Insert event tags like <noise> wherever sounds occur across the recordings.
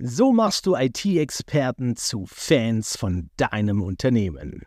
So machst du IT-Experten zu Fans von deinem Unternehmen.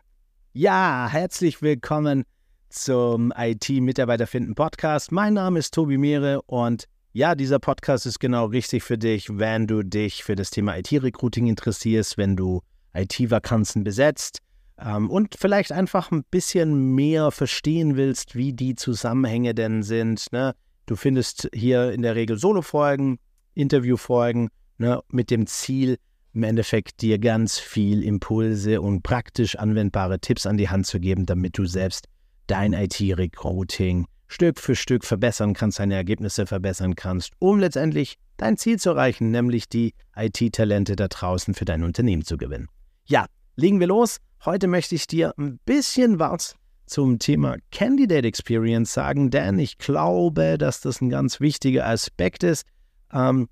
Ja, herzlich willkommen zum IT-Mitarbeiter finden Podcast. Mein Name ist Tobi Mehre und ja, dieser Podcast ist genau richtig für dich, wenn du dich für das Thema IT-Recruiting interessierst, wenn du IT-Vakanzen besetzt ähm, und vielleicht einfach ein bisschen mehr verstehen willst, wie die Zusammenhänge denn sind. Ne? Du findest hier in der Regel Solo-Folgen, Interview-Folgen ne, mit dem Ziel, im Endeffekt dir ganz viel Impulse und praktisch anwendbare Tipps an die Hand zu geben, damit du selbst dein IT-Recruiting Stück für Stück verbessern kannst, deine Ergebnisse verbessern kannst, um letztendlich dein Ziel zu erreichen, nämlich die IT-Talente da draußen für dein Unternehmen zu gewinnen. Ja, legen wir los. Heute möchte ich dir ein bisschen was zum Thema Candidate Experience sagen, denn ich glaube, dass das ein ganz wichtiger Aspekt ist, ähm,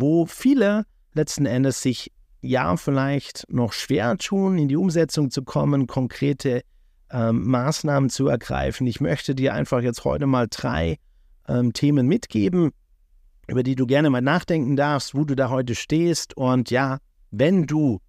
wo viele letzten Endes sich ja vielleicht noch schwer tun, in die Umsetzung zu kommen, konkrete ähm, Maßnahmen zu ergreifen. Ich möchte dir einfach jetzt heute mal drei ähm, Themen mitgeben, über die du gerne mal nachdenken darfst, wo du da heute stehst. Und ja, wenn du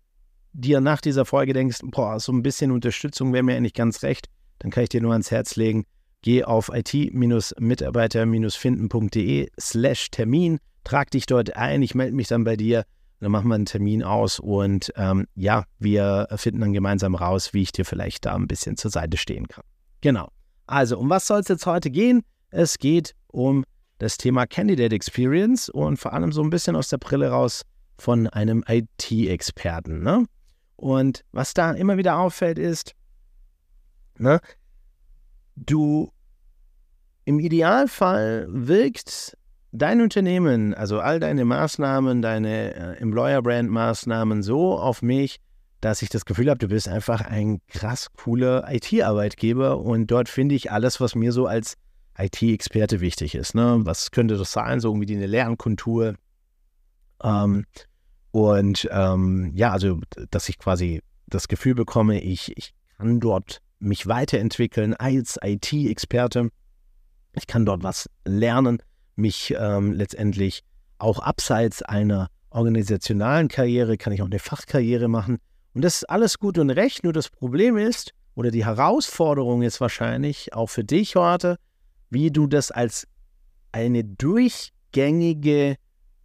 dir nach dieser Folge denkst, boah, so ein bisschen Unterstützung wäre mir eigentlich ganz recht, dann kann ich dir nur ans Herz legen, geh auf it-mitarbeiter-finden.de slash Termin trag dich dort ein, ich melde mich dann bei dir, dann machen wir einen Termin aus und ähm, ja, wir finden dann gemeinsam raus, wie ich dir vielleicht da ein bisschen zur Seite stehen kann. Genau. Also, um was soll es jetzt heute gehen? Es geht um das Thema Candidate Experience und vor allem so ein bisschen aus der Brille raus von einem IT-Experten. Ne? Und was da immer wieder auffällt, ist, ne, du im Idealfall wirkt dein Unternehmen, also all deine Maßnahmen, deine äh, Employer-Brand-Maßnahmen so auf mich, dass ich das Gefühl habe, du bist einfach ein krass cooler IT-Arbeitgeber und dort finde ich alles, was mir so als IT-Experte wichtig ist. Ne? Was könnte das sein? So irgendwie eine Lernkultur. Ähm, und ähm, ja, also, dass ich quasi das Gefühl bekomme, ich, ich kann dort mich weiterentwickeln als IT-Experte. Ich kann dort was lernen mich ähm, letztendlich auch abseits einer organisationalen Karriere, kann ich auch eine Fachkarriere machen. Und das ist alles gut und recht, nur das Problem ist, oder die Herausforderung ist wahrscheinlich auch für dich heute, wie du das als eine durchgängige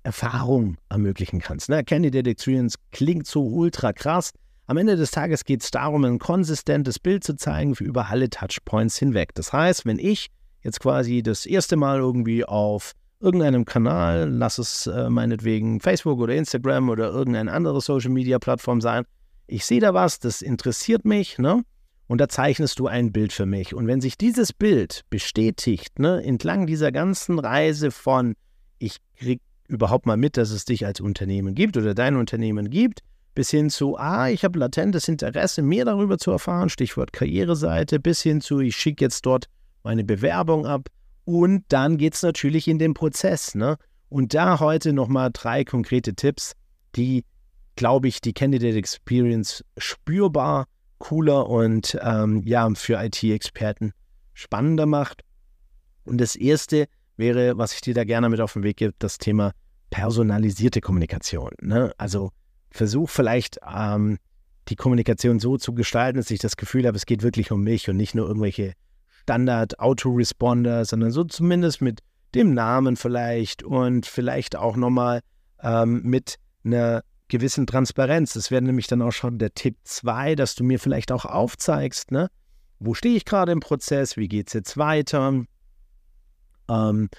Erfahrung ermöglichen kannst. Ne? Candidate Experience klingt so ultra krass. Am Ende des Tages geht es darum, ein konsistentes Bild zu zeigen für über alle Touchpoints hinweg. Das heißt, wenn ich jetzt quasi das erste Mal irgendwie auf irgendeinem Kanal, lass es äh, meinetwegen Facebook oder Instagram oder irgendeine andere Social Media Plattform sein, ich sehe da was, das interessiert mich, ne? Und da zeichnest du ein Bild für mich. Und wenn sich dieses Bild bestätigt, ne, entlang dieser ganzen Reise von, ich krieg überhaupt mal mit, dass es dich als Unternehmen gibt oder dein Unternehmen gibt, bis hin zu, ah, ich habe latentes Interesse, mehr darüber zu erfahren, Stichwort Karriereseite, bis hin zu, ich schicke jetzt dort meine Bewerbung ab und dann geht es natürlich in den Prozess. Ne? Und da heute nochmal drei konkrete Tipps, die, glaube ich, die Candidate Experience spürbar cooler und ähm, ja, für IT-Experten spannender macht. Und das erste wäre, was ich dir da gerne mit auf den Weg gebe, das Thema personalisierte Kommunikation. Ne? Also versuch vielleicht ähm, die Kommunikation so zu gestalten, dass ich das Gefühl habe, es geht wirklich um mich und nicht nur irgendwelche Standard-Autoresponder, sondern so zumindest mit dem Namen vielleicht und vielleicht auch nochmal ähm, mit einer gewissen Transparenz. Das wäre nämlich dann auch schon der Tipp 2, dass du mir vielleicht auch aufzeigst, ne? Wo stehe ich gerade im Prozess? Wie geht es jetzt weiter? Ähm,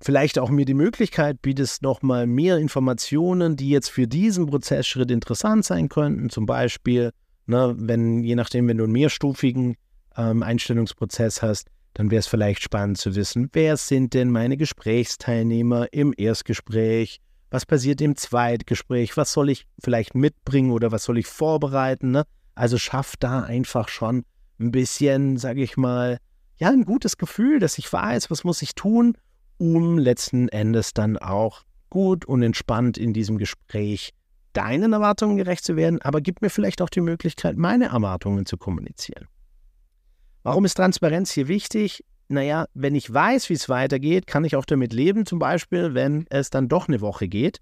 vielleicht auch mir die Möglichkeit bietest, nochmal mehr Informationen, die jetzt für diesen Prozessschritt interessant sein könnten. Zum Beispiel, ne, wenn, je nachdem, wenn du einen mehrstufigen ähm, Einstellungsprozess hast, dann wäre es vielleicht spannend zu wissen, wer sind denn meine Gesprächsteilnehmer im Erstgespräch? Was passiert im Zweitgespräch? Was soll ich vielleicht mitbringen oder was soll ich vorbereiten? Ne? Also schaff da einfach schon ein bisschen, sage ich mal, ja, ein gutes Gefühl, dass ich weiß, was muss ich tun, um letzten Endes dann auch gut und entspannt in diesem Gespräch deinen Erwartungen gerecht zu werden, aber gib mir vielleicht auch die Möglichkeit, meine Erwartungen zu kommunizieren. Warum ist Transparenz hier wichtig? Naja, wenn ich weiß, wie es weitergeht, kann ich auch damit leben, zum Beispiel, wenn es dann doch eine Woche geht,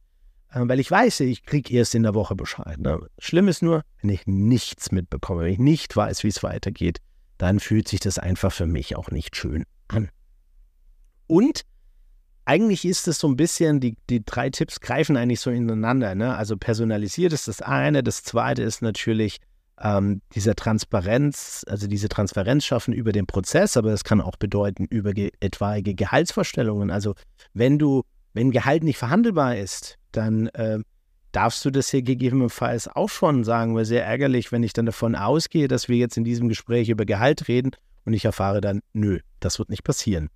äh, weil ich weiß, ich kriege erst in der Woche Bescheid. Ne? Schlimm ist nur, wenn ich nichts mitbekomme, wenn ich nicht weiß, wie es weitergeht, dann fühlt sich das einfach für mich auch nicht schön an. Und eigentlich ist es so ein bisschen, die, die drei Tipps greifen eigentlich so ineinander. Ne? Also personalisiert ist das eine, das zweite ist natürlich ähm, diese Transparenz, also diese Transparenz schaffen über den Prozess, aber das kann auch bedeuten über ge etwaige Gehaltsvorstellungen. Also wenn du, wenn Gehalt nicht verhandelbar ist, dann äh, darfst du das hier gegebenenfalls auch schon sagen, weil sehr ärgerlich, wenn ich dann davon ausgehe, dass wir jetzt in diesem Gespräch über Gehalt reden und ich erfahre dann, nö, das wird nicht passieren.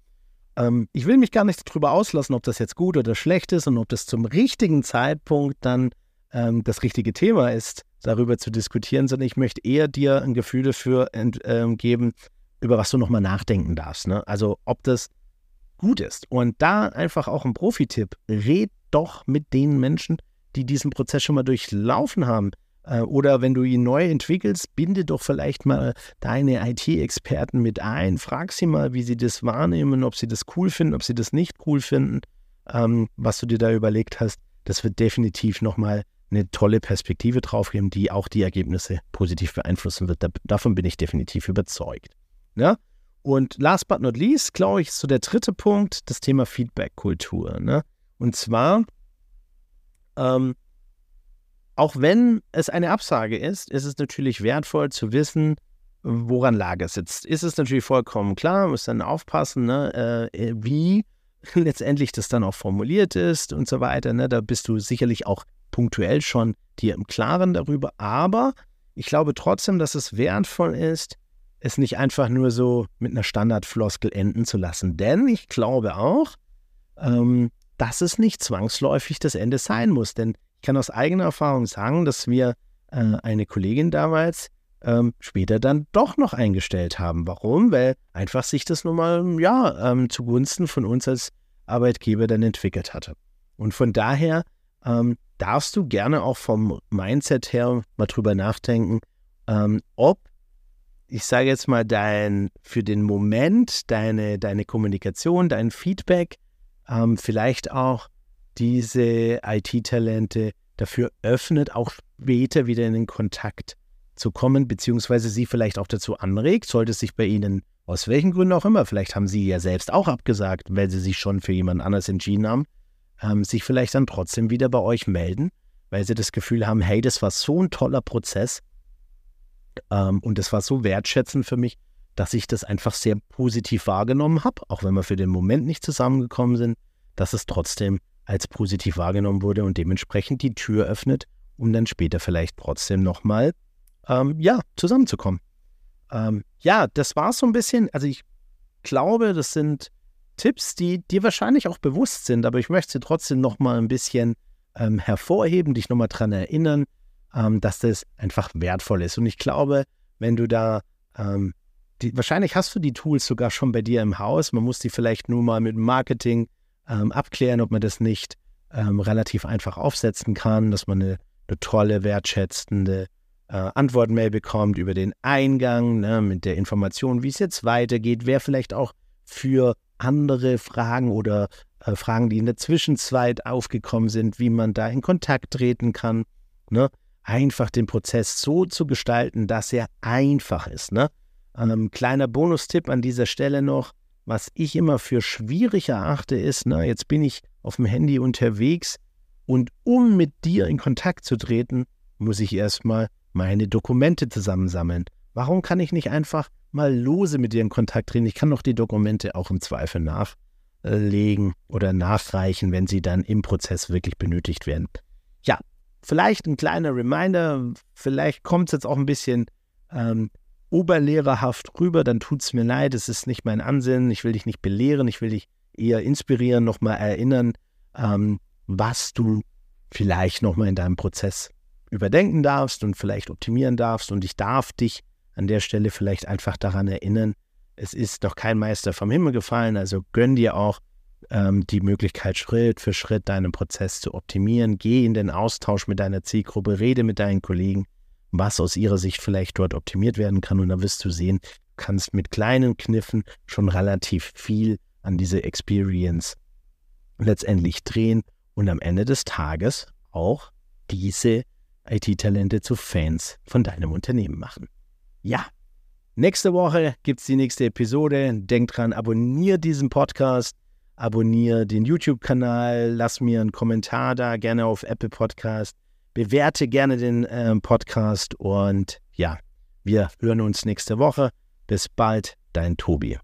Ähm, ich will mich gar nicht darüber auslassen, ob das jetzt gut oder schlecht ist und ob das zum richtigen Zeitpunkt dann ähm, das richtige Thema ist, darüber zu diskutieren, sondern ich möchte eher dir ein Gefühl dafür ähm, geben, über was du nochmal nachdenken darfst. Ne? Also ob das gut ist. Und da einfach auch ein Profi-Tipp, red doch mit den Menschen, die diesen Prozess schon mal durchlaufen haben. Äh, oder wenn du ihn neu entwickelst, binde doch vielleicht mal deine IT-Experten mit ein. Frag sie mal, wie sie das wahrnehmen, ob sie das cool finden, ob sie das nicht cool finden, ähm, was du dir da überlegt hast. Das wird definitiv nochmal eine tolle Perspektive drauf geben, die auch die Ergebnisse positiv beeinflussen wird. Da, davon bin ich definitiv überzeugt. Ja? Und last but not least, glaube ich, ist so der dritte Punkt, das Thema Feedback-Kultur. Ne? Und zwar, ähm, auch wenn es eine Absage ist, ist es natürlich wertvoll zu wissen, woran lag es jetzt. Ist es natürlich vollkommen klar, muss dann aufpassen, ne, äh, wie <laughs> letztendlich das dann auch formuliert ist und so weiter. Ne? Da bist du sicherlich auch punktuell schon dir im Klaren darüber. Aber ich glaube trotzdem, dass es wertvoll ist, es nicht einfach nur so mit einer Standardfloskel enden zu lassen. Denn ich glaube auch, ähm, dass es nicht zwangsläufig das Ende sein muss. Denn ich kann aus eigener Erfahrung sagen, dass wir äh, eine Kollegin damals ähm, später dann doch noch eingestellt haben. Warum? Weil einfach sich das nun mal ja, ähm, zugunsten von uns als Arbeitgeber dann entwickelt hatte. Und von daher ähm, darfst du gerne auch vom Mindset her mal drüber nachdenken, ähm, ob, ich sage jetzt mal, dein für den Moment, deine, deine Kommunikation, dein Feedback, ähm, vielleicht auch diese IT-Talente dafür öffnet, auch später wieder in den Kontakt zu kommen, beziehungsweise sie vielleicht auch dazu anregt, sollte es sich bei ihnen aus welchen Gründen auch immer, vielleicht haben sie ja selbst auch abgesagt, weil sie sich schon für jemand anders entschieden haben, ähm, sich vielleicht dann trotzdem wieder bei euch melden, weil sie das Gefühl haben, hey, das war so ein toller Prozess ähm, und das war so wertschätzend für mich, dass ich das einfach sehr positiv wahrgenommen habe, auch wenn wir für den Moment nicht zusammengekommen sind, dass es trotzdem als positiv wahrgenommen wurde und dementsprechend die Tür öffnet, um dann später vielleicht trotzdem nochmal, ähm, ja, zusammenzukommen. Ähm, ja, das war so ein bisschen, also ich glaube, das sind Tipps, die dir wahrscheinlich auch bewusst sind, aber ich möchte sie trotzdem noch mal ein bisschen ähm, hervorheben, dich noch mal daran erinnern, ähm, dass das einfach wertvoll ist. Und ich glaube, wenn du da, ähm, die, wahrscheinlich hast du die Tools sogar schon bei dir im Haus, man muss die vielleicht nur mal mit Marketing ähm, abklären, ob man das nicht ähm, relativ einfach aufsetzen kann, dass man eine, eine tolle, wertschätzende äh, Antwortmail bekommt über den Eingang, ne, mit der Information, wie es jetzt weitergeht, wer vielleicht auch für andere Fragen oder äh, Fragen, die in der Zwischenzeit aufgekommen sind, wie man da in Kontakt treten kann. Ne? Einfach den Prozess so zu gestalten, dass er einfach ist. Ne? Ähm, kleiner Bonustipp an dieser Stelle noch, was ich immer für schwierig erachte, ist, na, jetzt bin ich auf dem Handy unterwegs und um mit dir in Kontakt zu treten, muss ich erstmal meine Dokumente zusammensammeln. Warum kann ich nicht einfach mal lose mit dir in Kontakt treten? Ich kann doch die Dokumente auch im Zweifel nachlegen oder nachreichen, wenn sie dann im Prozess wirklich benötigt werden. Ja, vielleicht ein kleiner Reminder, vielleicht kommt es jetzt auch ein bisschen ähm, oberlehrerhaft rüber, dann tut es mir leid, es ist nicht mein Ansinnen, ich will dich nicht belehren, ich will dich eher inspirieren, nochmal erinnern, ähm, was du vielleicht nochmal in deinem Prozess überdenken darfst und vielleicht optimieren darfst. Und ich darf dich an der Stelle vielleicht einfach daran erinnern, es ist doch kein Meister vom Himmel gefallen, also gönn dir auch ähm, die Möglichkeit, Schritt für Schritt deinen Prozess zu optimieren. Geh in den Austausch mit deiner Zielgruppe, rede mit deinen Kollegen, was aus ihrer Sicht vielleicht dort optimiert werden kann. Und dann wirst du sehen, du kannst mit kleinen Kniffen schon relativ viel an diese Experience letztendlich drehen und am Ende des Tages auch diese IT-Talente zu Fans von deinem Unternehmen machen. Ja, nächste Woche gibt es die nächste Episode. Denk dran, abonniere diesen Podcast, abonniere den YouTube-Kanal, lass mir einen Kommentar da, gerne auf Apple Podcast. Bewerte gerne den äh, Podcast und ja, wir hören uns nächste Woche. Bis bald, dein Tobi.